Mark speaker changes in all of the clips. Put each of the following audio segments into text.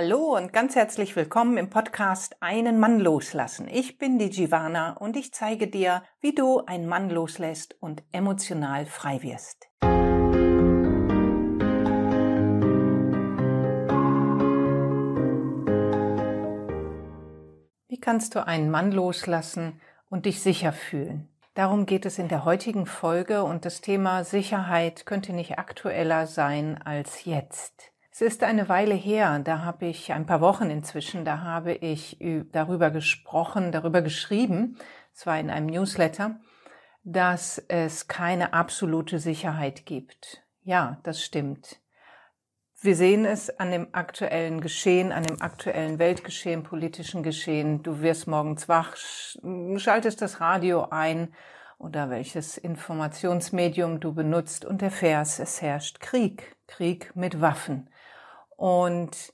Speaker 1: Hallo und ganz herzlich willkommen im Podcast Einen Mann loslassen. Ich bin die Giovanna und ich zeige dir, wie du einen Mann loslässt und emotional frei wirst. Wie kannst du einen Mann loslassen und dich sicher fühlen? Darum geht es in der heutigen Folge und das Thema Sicherheit könnte nicht aktueller sein als jetzt. Es ist eine Weile her, da habe ich ein paar Wochen inzwischen, da habe ich darüber gesprochen, darüber geschrieben, es war in einem Newsletter, dass es keine absolute Sicherheit gibt. Ja, das stimmt. Wir sehen es an dem aktuellen Geschehen, an dem aktuellen Weltgeschehen, politischen Geschehen. Du wirst morgens wach, schaltest das Radio ein oder welches Informationsmedium du benutzt und erfährst, es herrscht Krieg, Krieg mit Waffen. Und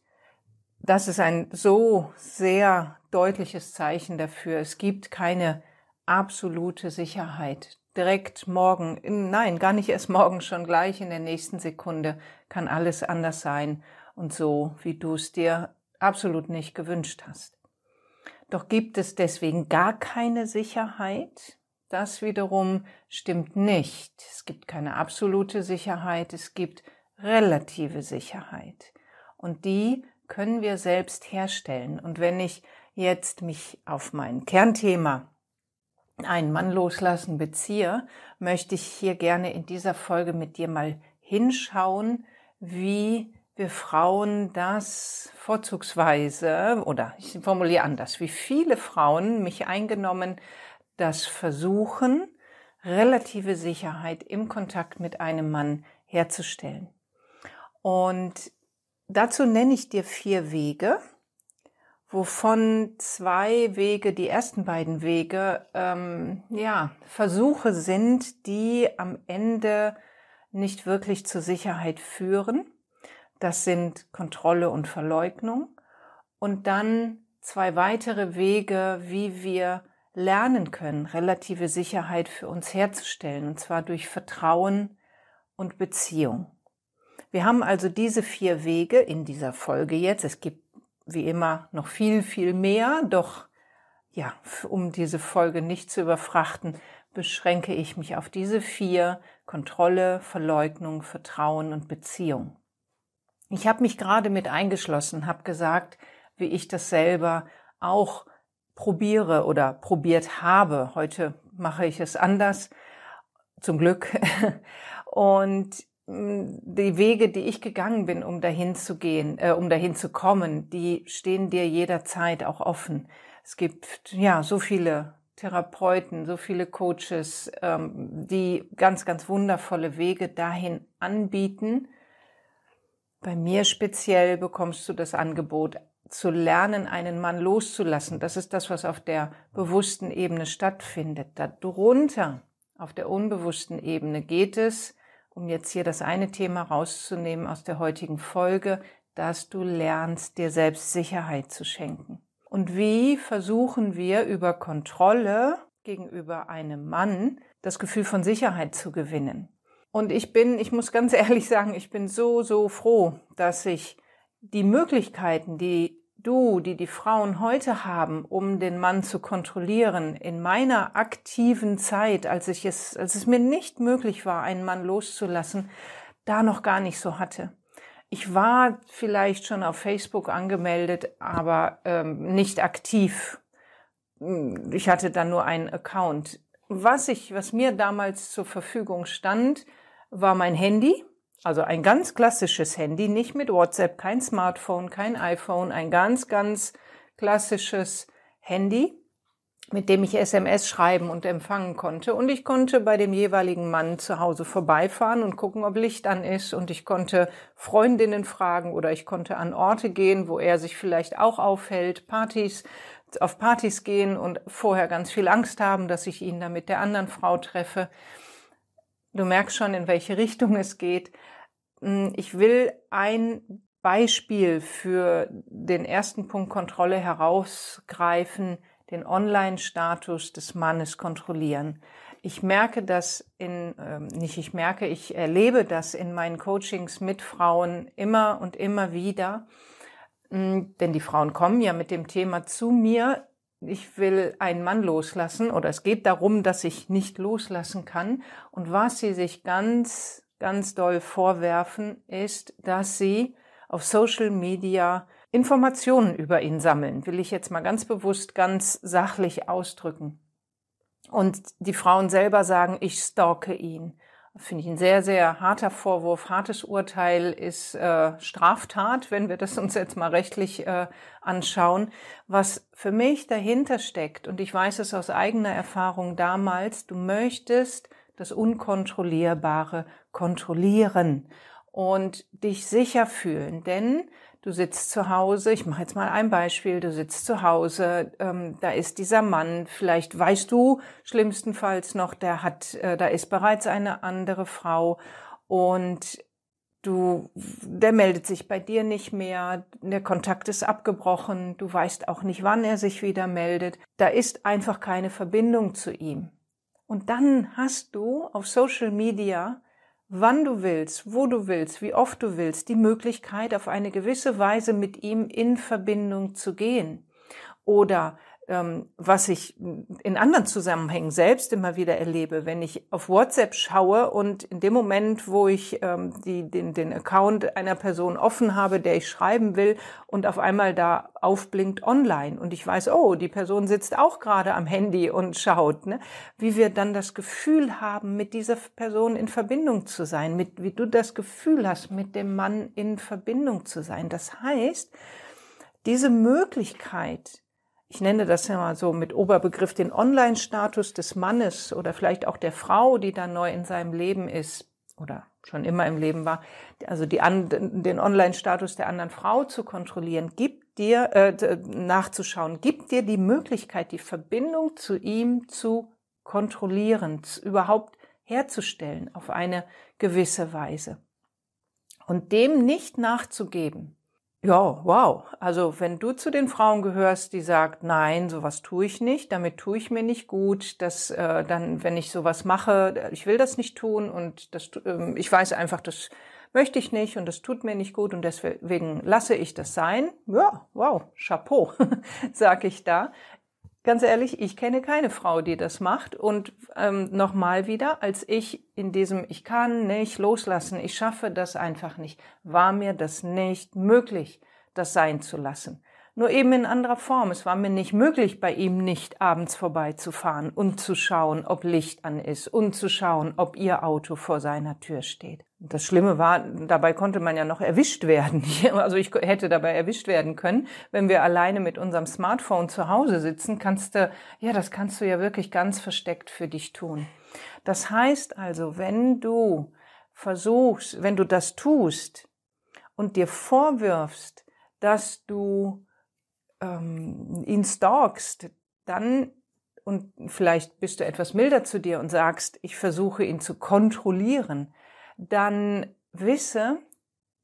Speaker 1: das ist ein so sehr deutliches Zeichen dafür. Es gibt keine absolute Sicherheit. Direkt morgen, nein, gar nicht erst morgen, schon gleich in der nächsten Sekunde kann alles anders sein und so, wie du es dir absolut nicht gewünscht hast. Doch gibt es deswegen gar keine Sicherheit? Das wiederum stimmt nicht. Es gibt keine absolute Sicherheit, es gibt relative Sicherheit. Und die können wir selbst herstellen. Und wenn ich jetzt mich auf mein Kernthema einen Mann loslassen beziehe, möchte ich hier gerne in dieser Folge mit dir mal hinschauen, wie wir Frauen das vorzugsweise, oder ich formuliere anders, wie viele Frauen mich eingenommen das versuchen, relative Sicherheit im Kontakt mit einem Mann herzustellen. Und Dazu nenne ich dir vier Wege, wovon zwei Wege, die ersten beiden Wege, ähm, ja, Versuche sind, die am Ende nicht wirklich zur Sicherheit führen. Das sind Kontrolle und Verleugnung. Und dann zwei weitere Wege, wie wir lernen können, relative Sicherheit für uns herzustellen, und zwar durch Vertrauen und Beziehung. Wir haben also diese vier Wege in dieser Folge jetzt. Es gibt wie immer noch viel, viel mehr, doch ja, um diese Folge nicht zu überfrachten, beschränke ich mich auf diese vier Kontrolle, Verleugnung, Vertrauen und Beziehung. Ich habe mich gerade mit eingeschlossen, habe gesagt, wie ich das selber auch probiere oder probiert habe. Heute mache ich es anders, zum Glück. Und die Wege, die ich gegangen bin, um dahin zu gehen, äh, um dahin zu kommen, die stehen dir jederzeit auch offen. Es gibt ja so viele Therapeuten, so viele Coaches, ähm, die ganz, ganz wundervolle Wege dahin anbieten. Bei mir speziell bekommst du das Angebot, zu lernen, einen Mann loszulassen. Das ist das, was auf der bewussten Ebene stattfindet. Darunter, auf der unbewussten Ebene, geht es um jetzt hier das eine Thema rauszunehmen aus der heutigen Folge, dass du lernst, dir selbst Sicherheit zu schenken. Und wie versuchen wir über Kontrolle gegenüber einem Mann das Gefühl von Sicherheit zu gewinnen? Und ich bin, ich muss ganz ehrlich sagen, ich bin so, so froh, dass ich die Möglichkeiten, die du, die die Frauen heute haben, um den Mann zu kontrollieren, in meiner aktiven Zeit, als ich es, als es mir nicht möglich war, einen Mann loszulassen, da noch gar nicht so hatte. Ich war vielleicht schon auf Facebook angemeldet, aber ähm, nicht aktiv. Ich hatte dann nur einen Account. Was ich, was mir damals zur Verfügung stand, war mein Handy also ein ganz klassisches Handy, nicht mit WhatsApp, kein Smartphone, kein iPhone, ein ganz, ganz klassisches Handy, mit dem ich SMS schreiben und empfangen konnte. Und ich konnte bei dem jeweiligen Mann zu Hause vorbeifahren und gucken, ob Licht an ist. Und ich konnte Freundinnen fragen oder ich konnte an Orte gehen, wo er sich vielleicht auch aufhält, Partys, auf Partys gehen und vorher ganz viel Angst haben, dass ich ihn da mit der anderen Frau treffe. Du merkst schon, in welche Richtung es geht. Hm, ich will ein Beispiel für den ersten Punkt Kontrolle herausgreifen, den Online-Status des Mannes kontrollieren. Ich merke das in, äh, nicht ich merke, ich erlebe das in meinen Coachings mit Frauen immer und immer wieder, Hm, denn die Frauen kommen ja mit dem Thema zu mir, ich will einen Mann loslassen oder es geht darum, dass ich nicht loslassen kann. Und was sie sich ganz, ganz doll vorwerfen, ist, dass sie auf Social Media Informationen über ihn sammeln, will ich jetzt mal ganz bewusst, ganz sachlich ausdrücken. Und die Frauen selber sagen, ich stalke ihn. Finde ich ein sehr, sehr harter Vorwurf. Hartes Urteil ist äh, Straftat, wenn wir das uns jetzt mal rechtlich äh, anschauen. Was für mich dahinter steckt, und ich weiß es aus eigener Erfahrung damals, du möchtest das Unkontrollierbare kontrollieren und dich sicher fühlen. Denn Du sitzt zu Hause, ich mache jetzt mal ein Beispiel, du sitzt zu Hause, ähm, da ist dieser Mann, vielleicht weißt du schlimmstenfalls noch, der hat, äh, da ist bereits eine andere Frau und du, der meldet sich bei dir nicht mehr, der Kontakt ist abgebrochen, du weißt auch nicht, wann er sich wieder meldet, da ist einfach keine Verbindung zu ihm. Und dann hast du auf Social Media wann du willst, wo du willst, wie oft du willst, die Möglichkeit, auf eine gewisse Weise mit ihm in Verbindung zu gehen. Oder was ich in anderen Zusammenhängen selbst immer wieder erlebe, wenn ich auf WhatsApp schaue und in dem Moment, wo ich ähm, die, den, den Account einer Person offen habe, der ich schreiben will und auf einmal da aufblinkt online und ich weiß, oh, die Person sitzt auch gerade am Handy und schaut, ne? wie wir dann das Gefühl haben, mit dieser Person in Verbindung zu sein, mit, wie du das Gefühl hast, mit dem Mann in Verbindung zu sein. Das heißt, diese Möglichkeit, ich nenne das ja mal so mit Oberbegriff den Online-Status des Mannes oder vielleicht auch der Frau, die da neu in seinem Leben ist oder schon immer im Leben war, also die, den Online-Status der anderen Frau zu kontrollieren, gibt dir, äh, nachzuschauen, gibt dir die Möglichkeit, die Verbindung zu ihm zu kontrollieren, überhaupt herzustellen auf eine gewisse Weise. Und dem nicht nachzugeben, ja, wow. Also wenn du zu den Frauen gehörst, die sagt, nein, sowas tue ich nicht, damit tue ich mir nicht gut, dass äh, dann, wenn ich sowas mache, ich will das nicht tun und das, äh, ich weiß einfach, das möchte ich nicht und das tut mir nicht gut und deswegen lasse ich das sein. Ja, wow, Chapeau, sag ich da. Ganz ehrlich, ich kenne keine Frau, die das macht. Und ähm, nochmal wieder, als ich in diesem Ich kann nicht loslassen, ich schaffe das einfach nicht, war mir das nicht möglich, das sein zu lassen nur eben in anderer Form. Es war mir nicht möglich, bei ihm nicht abends vorbeizufahren und zu schauen, ob Licht an ist und zu schauen, ob ihr Auto vor seiner Tür steht. Das Schlimme war, dabei konnte man ja noch erwischt werden. Also ich hätte dabei erwischt werden können. Wenn wir alleine mit unserem Smartphone zu Hause sitzen, kannst du, ja, das kannst du ja wirklich ganz versteckt für dich tun. Das heißt also, wenn du versuchst, wenn du das tust und dir vorwirfst, dass du ähm, ihn stalkst, dann und vielleicht bist du etwas milder zu dir und sagst, ich versuche ihn zu kontrollieren, dann wisse,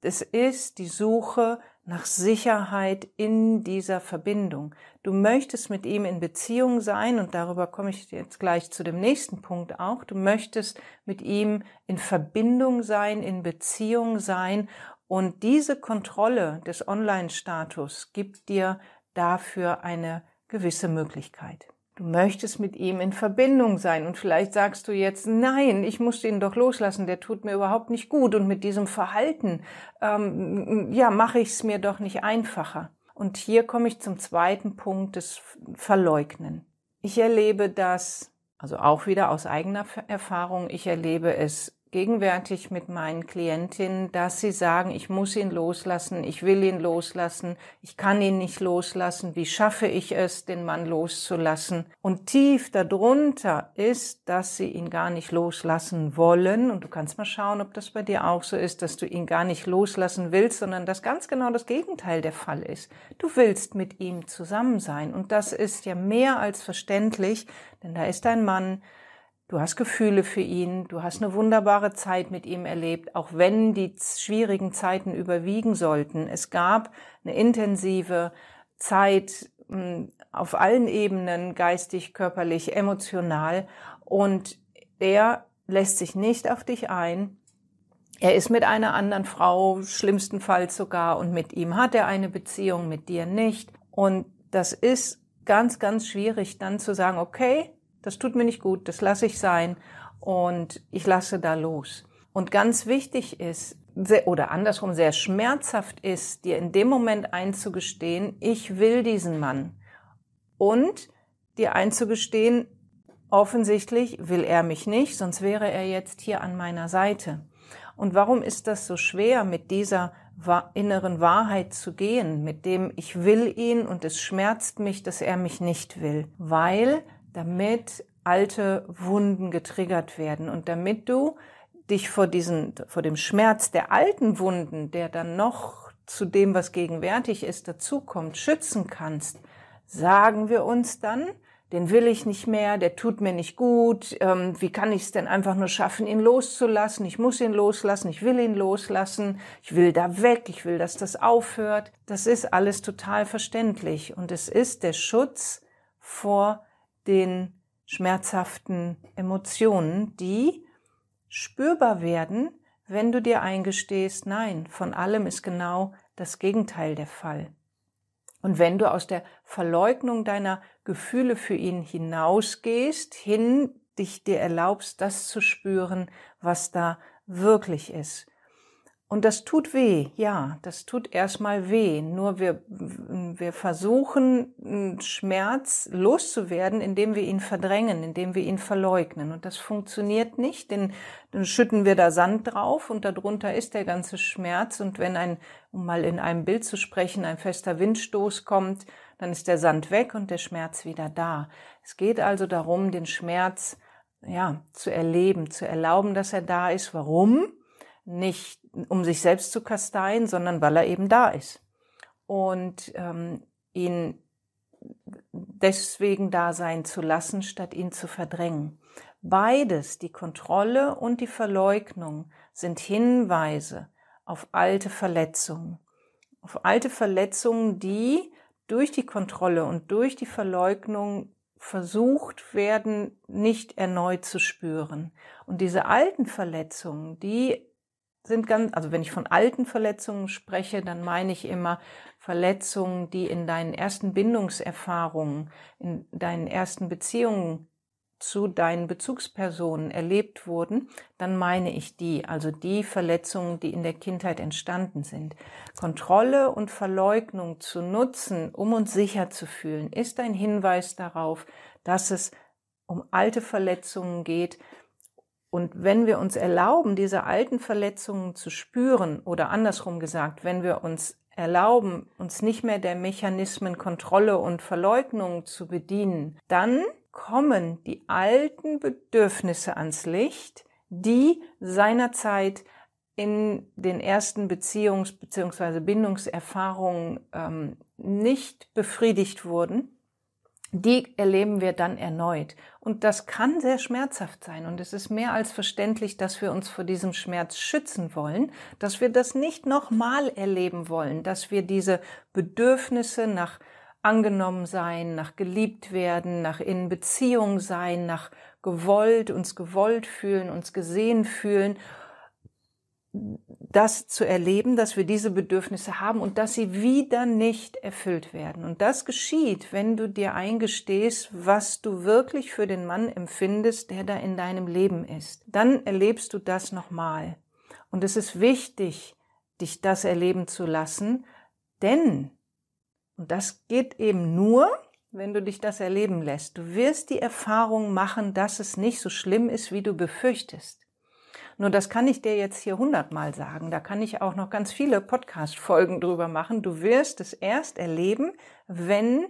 Speaker 1: es ist die Suche nach Sicherheit in dieser Verbindung. Du möchtest mit ihm in Beziehung sein und darüber komme ich jetzt gleich zu dem nächsten Punkt auch. Du möchtest mit ihm in Verbindung sein, in Beziehung sein und diese Kontrolle des Online-Status gibt dir dafür eine gewisse Möglichkeit. Du möchtest mit ihm in Verbindung sein und vielleicht sagst du jetzt, nein, ich muss ihn doch loslassen, der tut mir überhaupt nicht gut und mit diesem Verhalten, ähm, ja, mache ich es mir doch nicht einfacher. Und hier komme ich zum zweiten Punkt des Verleugnen. Ich erlebe das, also auch wieder aus eigener Erfahrung, ich erlebe es gegenwärtig mit meinen Klientinnen, dass sie sagen, ich muss ihn loslassen, ich will ihn loslassen, ich kann ihn nicht loslassen, wie schaffe ich es, den Mann loszulassen? Und tief darunter ist, dass sie ihn gar nicht loslassen wollen. Und du kannst mal schauen, ob das bei dir auch so ist, dass du ihn gar nicht loslassen willst, sondern dass ganz genau das Gegenteil der Fall ist. Du willst mit ihm zusammen sein. Und das ist ja mehr als verständlich, denn da ist ein Mann, Du hast Gefühle für ihn, du hast eine wunderbare Zeit mit ihm erlebt, auch wenn die schwierigen Zeiten überwiegen sollten. Es gab eine intensive Zeit hm, auf allen Ebenen, geistig, körperlich, emotional, und er lässt sich nicht auf dich ein. er ist mit einer anderen Frau, schlimmstenfalls sogar, und mit ihm hat er eine Beziehung, mit dir nicht. Und das ist ganz, ganz schwierig dann zu sagen, okay, das tut mir nicht gut, das lasse ich sein und ich lasse da los. Und ganz wichtig ist, oder andersrum sehr schmerzhaft ist, dir in dem Moment einzugestehen, ich will diesen Mann. Und dir einzugestehen, offensichtlich will er mich nicht, sonst wäre er jetzt hier an meiner Seite. Und warum ist das so schwer, mit dieser inneren Wahrheit zu gehen, mit dem ich will ihn und es schmerzt mich, dass er mich nicht will? Weil damit alte Wunden getriggert werden und damit du dich vor diesen, vor dem Schmerz der alten Wunden, der dann noch zu dem, was gegenwärtig ist, dazukommt, schützen kannst, sagen wir uns dann, den will ich nicht mehr, der tut mir nicht gut, ähm, wie kann ich es denn einfach nur schaffen, ihn loszulassen? Ich muss ihn loslassen, ich will ihn loslassen, ich will da weg, ich will, dass das aufhört. Das ist alles total verständlich und es ist der Schutz vor den schmerzhaften Emotionen, die spürbar werden, wenn du dir eingestehst, nein, von allem ist genau das Gegenteil der Fall. Und wenn du aus der Verleugnung deiner Gefühle für ihn hinausgehst, hin dich dir erlaubst, das zu spüren, was da wirklich ist. Und das tut weh, ja, das tut erstmal weh. Nur wir, wir versuchen, Schmerz loszuwerden, indem wir ihn verdrängen, indem wir ihn verleugnen. Und das funktioniert nicht, denn dann schütten wir da Sand drauf und darunter ist der ganze Schmerz. Und wenn ein, um mal in einem Bild zu sprechen, ein fester Windstoß kommt, dann ist der Sand weg und der Schmerz wieder da. Es geht also darum, den Schmerz, ja, zu erleben, zu erlauben, dass er da ist. Warum? Nicht um sich selbst zu kasteien, sondern weil er eben da ist. Und ähm, ihn deswegen da sein zu lassen, statt ihn zu verdrängen. Beides, die Kontrolle und die Verleugnung, sind Hinweise auf alte Verletzungen. Auf alte Verletzungen, die durch die Kontrolle und durch die Verleugnung versucht werden, nicht erneut zu spüren. Und diese alten Verletzungen, die sind ganz, also wenn ich von alten Verletzungen spreche, dann meine ich immer Verletzungen, die in deinen ersten Bindungserfahrungen, in deinen ersten Beziehungen zu deinen Bezugspersonen erlebt wurden, dann meine ich die, also die Verletzungen, die in der Kindheit entstanden sind. Kontrolle und Verleugnung zu nutzen, um uns sicher zu fühlen, ist ein Hinweis darauf, dass es um alte Verletzungen geht, und wenn wir uns erlauben, diese alten Verletzungen zu spüren, oder andersrum gesagt, wenn wir uns erlauben, uns nicht mehr der Mechanismen Kontrolle und Verleugnung zu bedienen, dann kommen die alten Bedürfnisse ans Licht, die seinerzeit in den ersten Beziehungs- bzw. Bindungserfahrungen ähm, nicht befriedigt wurden die erleben wir dann erneut. Und das kann sehr schmerzhaft sein. Und es ist mehr als verständlich, dass wir uns vor diesem Schmerz schützen wollen, dass wir das nicht nochmal erleben wollen, dass wir diese Bedürfnisse nach angenommen sein, nach geliebt werden, nach in Beziehung sein, nach gewollt, uns gewollt fühlen, uns gesehen fühlen das zu erleben, dass wir diese Bedürfnisse haben und dass sie wieder nicht erfüllt werden. Und das geschieht, wenn du dir eingestehst, was du wirklich für den Mann empfindest, der da in deinem Leben ist. Dann erlebst du das nochmal. Und es ist wichtig, dich das erleben zu lassen, denn, und das geht eben nur, wenn du dich das erleben lässt, du wirst die Erfahrung machen, dass es nicht so schlimm ist, wie du befürchtest. Nur das kann ich dir jetzt hier hundertmal sagen. Da kann ich auch noch ganz viele Podcast-Folgen drüber machen. Du wirst es erst erleben, wenn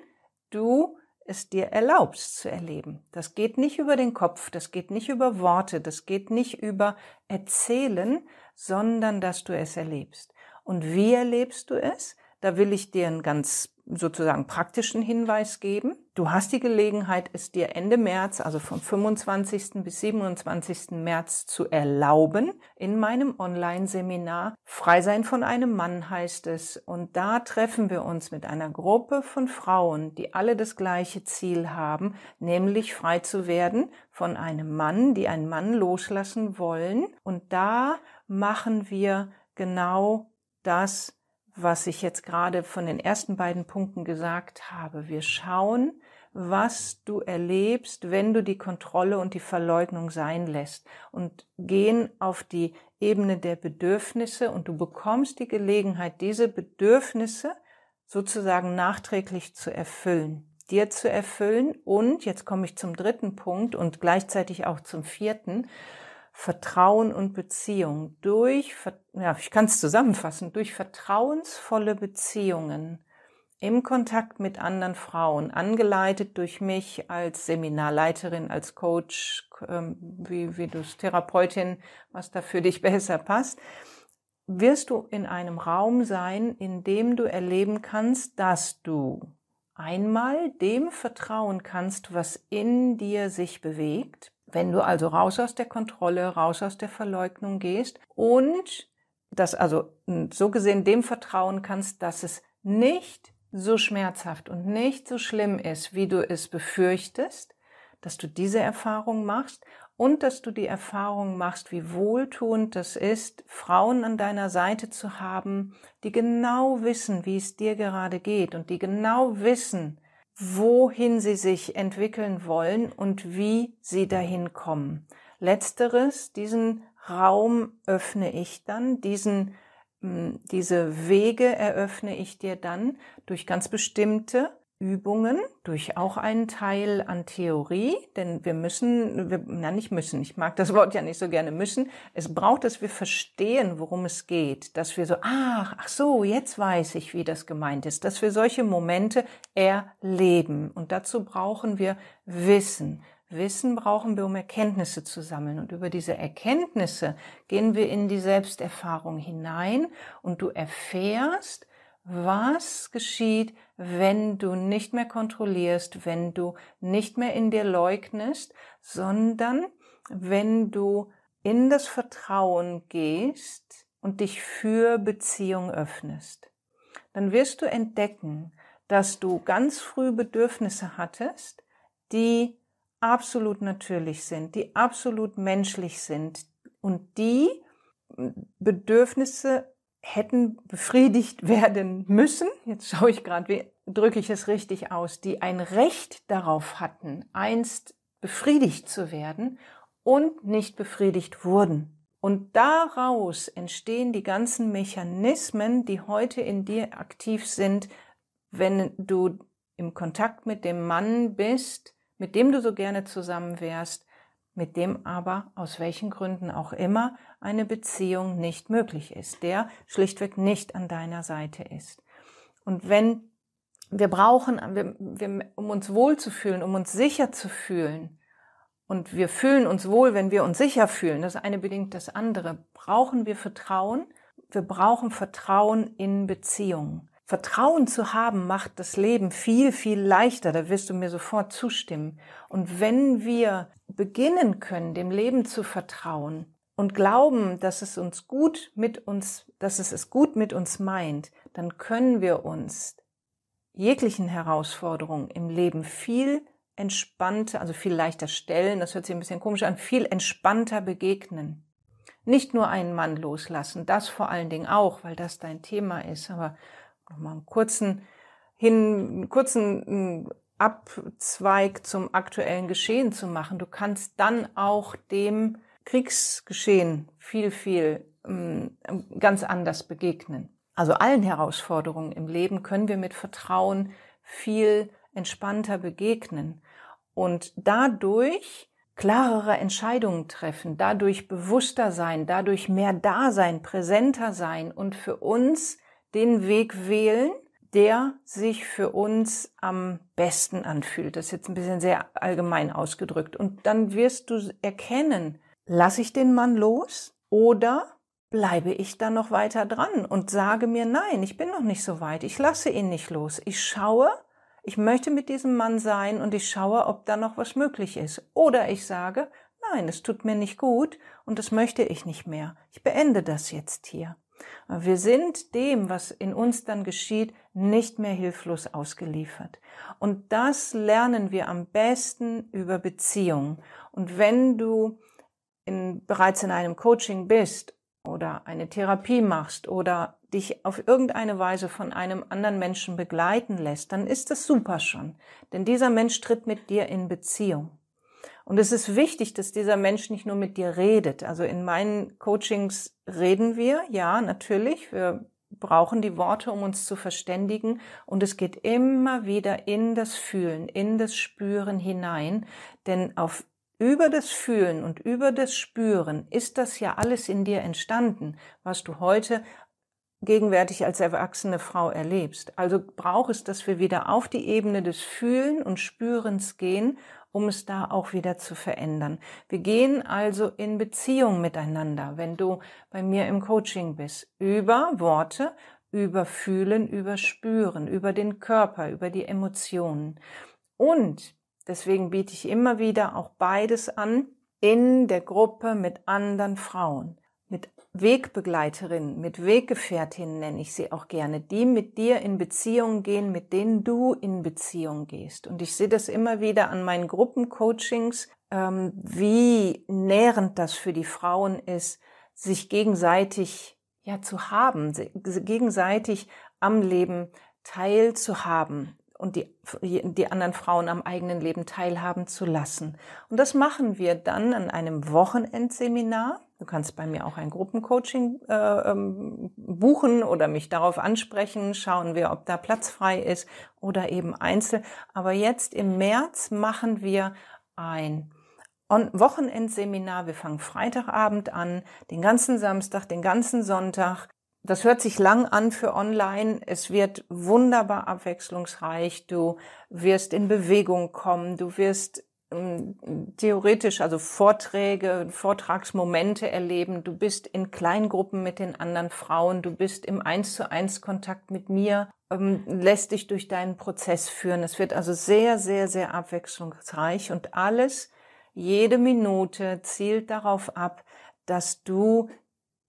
Speaker 1: du es dir erlaubst zu erleben. Das geht nicht über den Kopf, das geht nicht über Worte, das geht nicht über Erzählen, sondern dass du es erlebst. Und wie erlebst du es? Da will ich dir einen ganz sozusagen praktischen Hinweis geben. Du hast die Gelegenheit, es dir Ende März, also vom 25. bis 27. März zu erlauben. In meinem Online-Seminar Frei sein von einem Mann heißt es. Und da treffen wir uns mit einer Gruppe von Frauen, die alle das gleiche Ziel haben, nämlich frei zu werden von einem Mann, die einen Mann loslassen wollen. Und da machen wir genau das, was ich jetzt gerade von den ersten beiden Punkten gesagt habe. Wir schauen, was du erlebst, wenn du die Kontrolle und die Verleugnung sein lässt und gehen auf die Ebene der Bedürfnisse und du bekommst die Gelegenheit, diese Bedürfnisse sozusagen nachträglich zu erfüllen, dir zu erfüllen und, jetzt komme ich zum dritten Punkt und gleichzeitig auch zum vierten, Vertrauen und Beziehung. Durch, ja, ich kann es zusammenfassen, durch vertrauensvolle Beziehungen im Kontakt mit anderen Frauen, angeleitet durch mich als Seminarleiterin, als Coach, ähm, wie, wie du es Therapeutin, was da für dich besser passt, wirst du in einem Raum sein, in dem du erleben kannst, dass du einmal dem vertrauen kannst, was in dir sich bewegt, wenn du also raus aus der Kontrolle, raus aus der Verleugnung gehst und das also so gesehen dem vertrauen kannst, dass es nicht so schmerzhaft und nicht so schlimm ist, wie du es befürchtest, dass du diese Erfahrung machst und dass du die Erfahrung machst, wie wohltuend das ist, Frauen an deiner Seite zu haben, die genau wissen, wie es dir gerade geht und die genau wissen, wohin sie sich entwickeln wollen und wie sie dahin kommen. Letzteres, diesen Raum öffne ich dann, diesen hm, diese Wege eröffne ich dir dann durch ganz bestimmte Übungen, durch auch einen Teil an Theorie, denn wir müssen, wir, na nicht müssen, ich mag das Wort ja nicht so gerne müssen, es braucht, dass wir verstehen, worum es geht, dass wir so, ach, ach so, jetzt weiß ich, wie das gemeint ist, dass wir solche Momente erleben und dazu brauchen wir Wissen. Wissen brauchen wir, um Erkenntnisse zu sammeln. Und über diese Erkenntnisse gehen wir in die Selbsterfahrung hinein und du erfährst, was geschieht, wenn du nicht mehr kontrollierst, wenn du nicht mehr in dir leugnest, sondern wenn du in das Vertrauen gehst und dich für Beziehung öffnest. Dann wirst du entdecken, dass du ganz früh Bedürfnisse hattest, die absolut natürlich sind, die absolut menschlich sind und die Bedürfnisse hätten befriedigt werden müssen. Jetzt schaue ich gerade, wie drücke ich es richtig aus, die ein Recht darauf hatten, einst befriedigt zu werden und nicht befriedigt wurden. Und daraus entstehen die ganzen Mechanismen, die heute in dir aktiv sind, wenn du im Kontakt mit dem Mann bist, mit dem du so gerne zusammen wärst, mit dem aber aus welchen Gründen auch immer eine Beziehung nicht möglich ist, der schlichtweg nicht an deiner Seite ist. Und wenn wir brauchen, wir, wir, um uns wohl zu fühlen, um uns sicher zu fühlen, und wir fühlen uns wohl, wenn wir uns sicher fühlen, das eine bedingt das andere, brauchen wir Vertrauen. Wir brauchen Vertrauen in Beziehungen. Vertrauen zu haben macht das Leben viel, viel leichter. Da wirst du mir sofort zustimmen. Und wenn wir beginnen können, dem Leben zu vertrauen und glauben, dass es uns gut mit uns, dass es es gut mit uns meint, dann können wir uns jeglichen Herausforderungen im Leben viel entspannter, also viel leichter stellen. Das hört sich ein bisschen komisch an, viel entspannter begegnen. Nicht nur einen Mann loslassen, das vor allen Dingen auch, weil das dein Thema ist, aber nochmal einen kurzen, hin, einen kurzen Abzweig zum aktuellen Geschehen zu machen. Du kannst dann auch dem Kriegsgeschehen viel, viel ähm, ganz anders begegnen. Also allen Herausforderungen im Leben können wir mit Vertrauen viel entspannter begegnen und dadurch klarere Entscheidungen treffen, dadurch bewusster sein, dadurch mehr da sein, präsenter sein und für uns den Weg wählen, der sich für uns am besten anfühlt. Das ist jetzt ein bisschen sehr allgemein ausgedrückt. Und dann wirst du erkennen, lasse ich den Mann los oder bleibe ich da noch weiter dran und sage mir, nein, ich bin noch nicht so weit, ich lasse ihn nicht los. Ich schaue, ich möchte mit diesem Mann sein und ich schaue, ob da noch was möglich ist. Oder ich sage, nein, es tut mir nicht gut und das möchte ich nicht mehr. Ich beende das jetzt hier. Wir sind dem, was in uns dann geschieht, nicht mehr hilflos ausgeliefert. Und das lernen wir am besten über Beziehungen. Und wenn du in, bereits in einem Coaching bist oder eine Therapie machst oder dich auf irgendeine Weise von einem anderen Menschen begleiten lässt, dann ist das super schon. Denn dieser Mensch tritt mit dir in Beziehung. Und es ist wichtig, dass dieser Mensch nicht nur mit dir redet. Also in meinen Coachings reden wir, ja, natürlich. Wir brauchen die Worte, um uns zu verständigen. Und es geht immer wieder in das Fühlen, in das Spüren hinein. Denn auf über das Fühlen und über das Spüren ist das ja alles in dir entstanden, was du heute gegenwärtig als erwachsene Frau erlebst. Also braucht es, dass wir wieder auf die Ebene des Fühlen und Spürens gehen, um es da auch wieder zu verändern. Wir gehen also in Beziehung miteinander, wenn du bei mir im Coaching bist, über Worte, über Fühlen, über Spüren, über den Körper, über die Emotionen. Und Deswegen biete ich immer wieder auch beides an in der Gruppe mit anderen Frauen, Wegbegleiterinnen, mit Weggefährtinnen nenne ich sie auch gerne, die mit dir in Beziehung gehen, mit denen du in Beziehung gehst. Und ich sehe das immer wieder an meinen Gruppencoachings, ähm, wie nährend das für die Frauen ist, sich gegenseitig ja zu haben, gegenseitig am Leben teilzuhaben, und die, die anderen Frauen am eigenen Leben teilhaben zu lassen. Und das machen wir dann an einem Wochenendseminar. Du kannst bei mir auch ein Gruppencoaching äh, ähm, buchen oder mich darauf ansprechen. Schauen wir, ob da Platz frei ist oder eben einzeln. Aber jetzt im März machen wir ein Wochenendseminar. Wir fangen Freitagabend an, den ganzen Samstag, den ganzen Sonntag das hört sich lang an für online. Es wird wunderbar abwechslungsreich. Du wirst in Bewegung kommen. Du wirst theoretisch, also Vorträge, Vortragsmomente erleben. Du bist in Kleingruppen mit den anderen Frauen. Du bist im Eins zu eins Kontakt mit mir, ähm, lässt dich durch deinen Prozess führen. Es wird also sehr, sehr, sehr abwechslungsreich und alles, jede Minute zielt darauf ab, dass du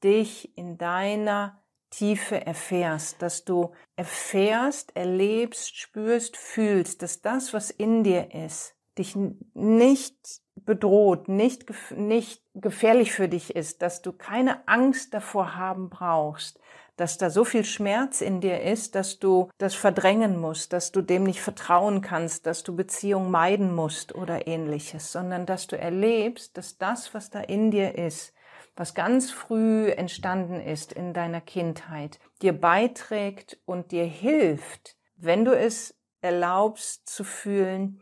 Speaker 1: dich in deiner Tiefe erfährst, dass du erfährst, erlebst, spürst, fühlst, dass das, was in dir ist, dich nicht bedroht, nicht, nicht gefährlich für dich ist, dass du keine Angst davor haben brauchst, dass da so viel Schmerz in dir ist, dass du das verdrängen musst, dass du dem nicht vertrauen kannst, dass du Beziehung meiden musst oder ähnliches, sondern dass du erlebst, dass das, was da in dir ist, was ganz früh entstanden ist in deiner Kindheit, dir beiträgt und dir hilft, wenn du es erlaubst zu fühlen,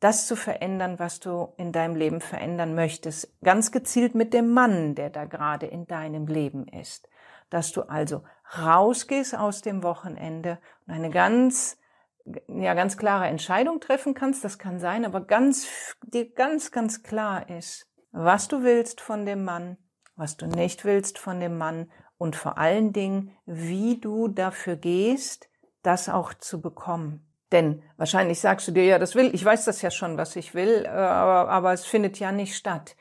Speaker 1: das zu verändern, was du in deinem Leben verändern möchtest. Ganz gezielt mit dem Mann, der da gerade in deinem Leben ist. Dass du also rausgehst aus dem Wochenende und eine ganz, ja, ganz klare Entscheidung treffen kannst. Das kann sein, aber ganz, dir ganz, ganz klar ist, was du willst von dem Mann was du nicht willst von dem Mann und vor allen Dingen, wie du dafür gehst, das auch zu bekommen. Denn wahrscheinlich sagst du dir, ja, das will, ich weiß das ja schon, was ich will, äh, aber, aber es findet ja nicht statt.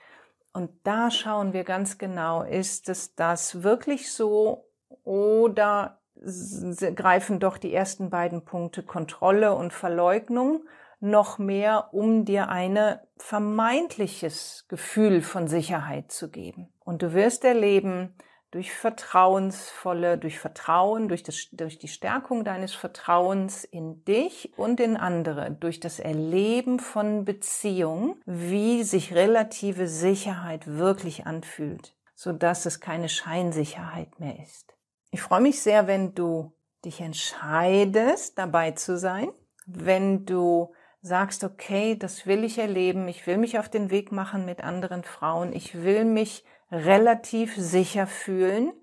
Speaker 1: Und da schauen wir ganz genau, ist es das wirklich so oder greifen doch die ersten beiden Punkte Kontrolle und Verleugnung noch mehr, um dir ein vermeintliches Gefühl von Sicherheit zu geben. Und du wirst erleben, durch vertrauensvolle, durch Vertrauen, durch, das, durch die Stärkung deines Vertrauens in dich und in andere, durch das Erleben von Beziehung, wie sich relative Sicherheit wirklich anfühlt, so dass es keine Scheinsicherheit mehr ist. Ich freue mich sehr, wenn du dich entscheidest, dabei zu sein, wenn du sagst, okay, das will ich erleben, ich will mich auf den Weg machen mit anderen Frauen, ich will mich relativ sicher fühlen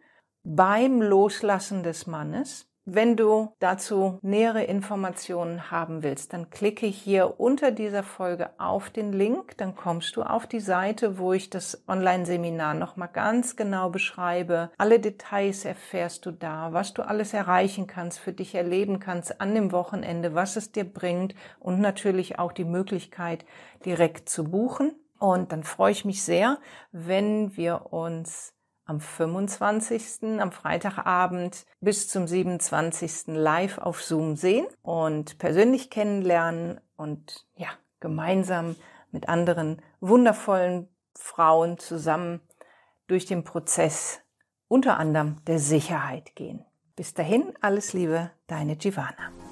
Speaker 1: beim Loslassen des Mannes. Wenn du dazu nähere Informationen haben willst, dann klicke hier unter dieser Folge auf den Link, dann kommst du auf die Seite, wo ich das Online-Seminar nochmal ganz genau beschreibe. Alle Details erfährst du da, was du alles erreichen kannst, für dich erleben kannst an dem Wochenende, was es dir bringt und natürlich auch die Möglichkeit, direkt zu buchen. Und dann freue ich mich sehr, wenn wir uns am 25. am Freitagabend bis zum 27. live auf Zoom sehen und persönlich kennenlernen und ja, gemeinsam mit anderen wundervollen Frauen zusammen durch den Prozess unter anderem der Sicherheit gehen. Bis dahin, alles Liebe, deine Giovanna.